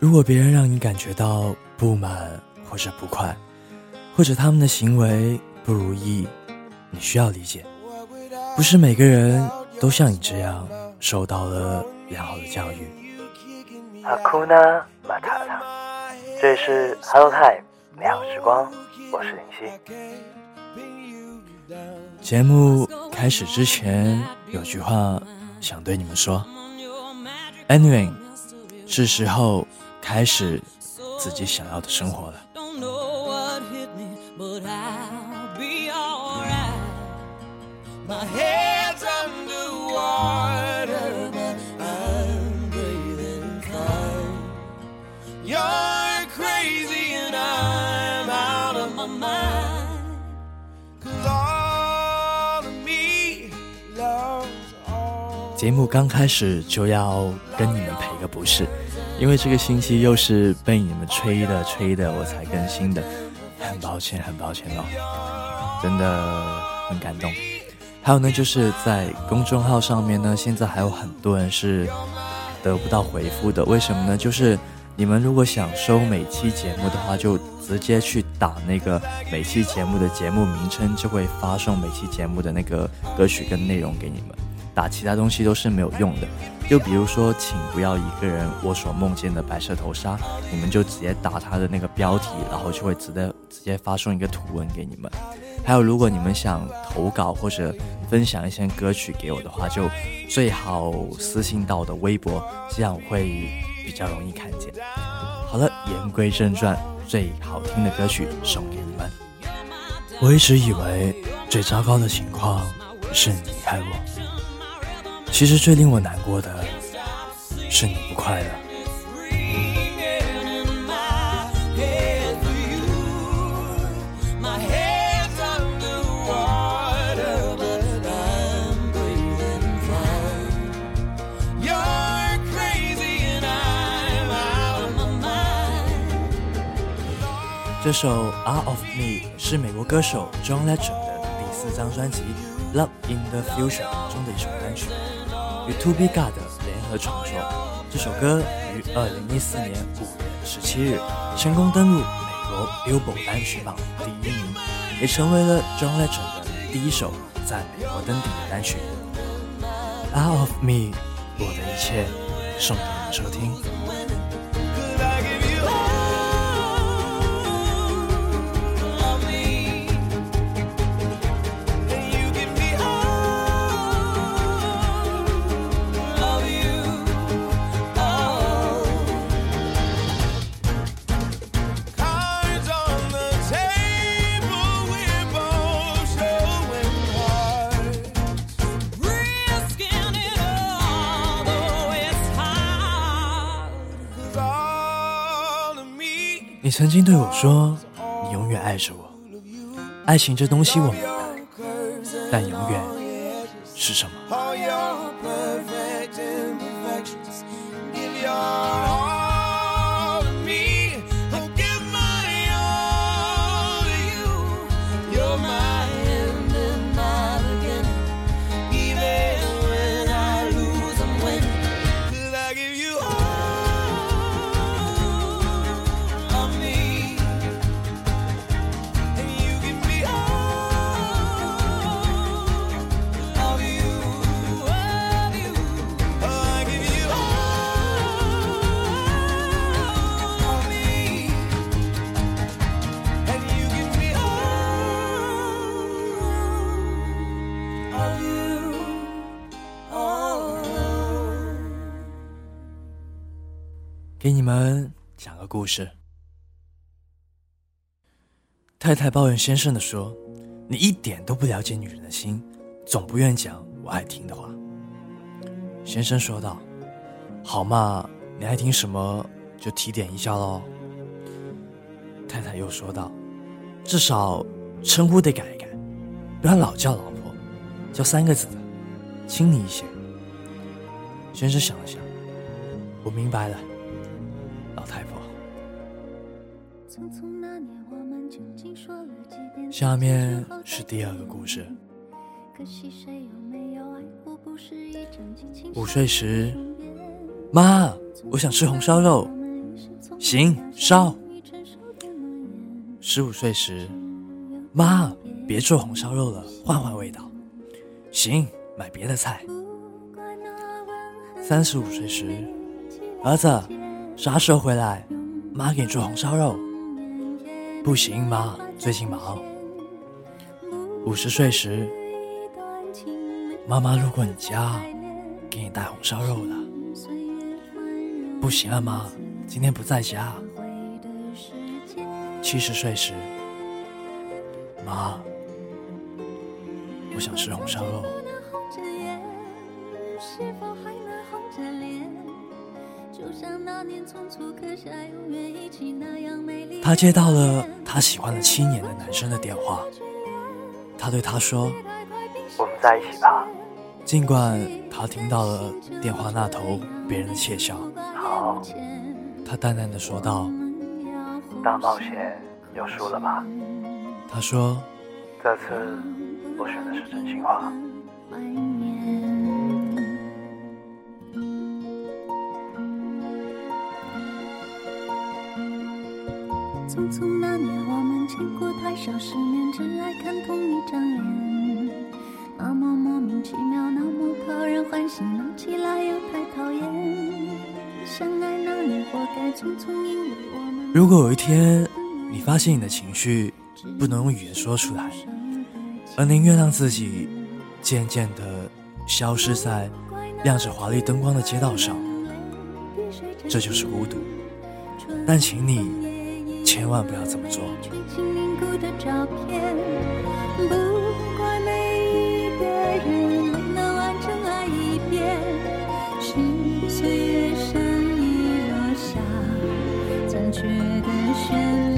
如果别人让你感觉到不满或者不快，或者他们的行为不如意，你需要理解，不是每个人都像你这样受到了良好的教育。阿库纳马塔塔，这里是 Hello Time 美好时光，我是林夕。节目开始之前，有句话想对你们说，Anyway，是时候。开始自己想要的生活了。节目刚开始就要跟你们赔个不是。因为这个星期又是被你们催的催的，我才更新的，很抱歉，很抱歉哦，真的很感动。还有呢，就是在公众号上面呢，现在还有很多人是得不到回复的，为什么呢？就是你们如果想收每期节目的话，就直接去打那个每期节目的节目名称，就会发送每期节目的那个歌曲跟内容给你们。打其他东西都是没有用的，就比如说，请不要一个人我所梦见的白色头纱，你们就直接打他的那个标题，然后就会直接直接发送一个图文给你们。还有，如果你们想投稿或者分享一些歌曲给我的话，就最好私信到我的微博，这样我会比较容易看见。好了，言归正传，最好听的歌曲送给你们。我一直以为最糟糕的情况是你离开我。其实最令我难过的是你不快乐。这首《Art of Me》是美国歌手 John Legend 的第四张专辑《Love in the Future》中的一首单曲。与 To Be God 联合创作这首歌，于二零一四年五月十七日成功登陆美国 Billboard 单曲榜第一名，也成为了 John Legend 的第一首在美国登顶的单曲。Out of Me，我的一切，送给你收听。你曾经对我说，你永远爱着我。爱情这东西我明白，但永远是什么？给你们讲个故事。太太抱怨先生的说：“你一点都不了解女人的心，总不愿讲我爱听的话。”先生说道：“好嘛，你爱听什么就提点一下喽。”太太又说道：“至少称呼得改一改，不要老叫老婆，叫三个字的，亲昵一些。”先生想了想：“我明白了。”老太婆，下面是第二个故事。午睡时，妈，我想吃红烧肉。行烧。十五岁时，妈，别做红烧肉了，换换味道。行，买别的菜。三十五岁时，儿子，啥时候回来？妈给你做红烧肉。不行，妈，最近忙。五十岁时，妈妈路过你家，给你带红烧肉了。不行啊，妈，今天不在家。七十岁时，妈，我想吃红烧肉。他接到了他喜欢了七年的男生的电话，他对他说：“我们在一起吧。”尽管他听到了电话那头别人的窃笑，好，他淡淡的说道：“大冒险又输了吧？”他说：“这次我选的是真心话。”匆匆那年，我们见过太少世面，只爱看同一张脸。那么莫名其妙，那么讨人欢喜，闹起来又太讨厌。相爱那年，活该匆匆，因为我们。如果有一天，你发现你的情绪不能用语言说出来，而宁愿让自己渐渐的消失在亮着华丽灯光的街道上，这就是孤独。但请你。千万不要这么做。不怪每一个人没能完整爱一遍，是岁月善意落下残缺的悬念。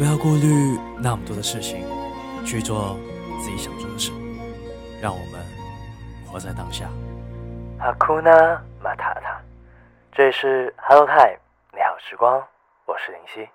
不要顾虑那么多的事情，去做自己想做的事。让我们活在当下。哈库纳马塔塔，这里是 Hello Time，你好时光，我是林夕。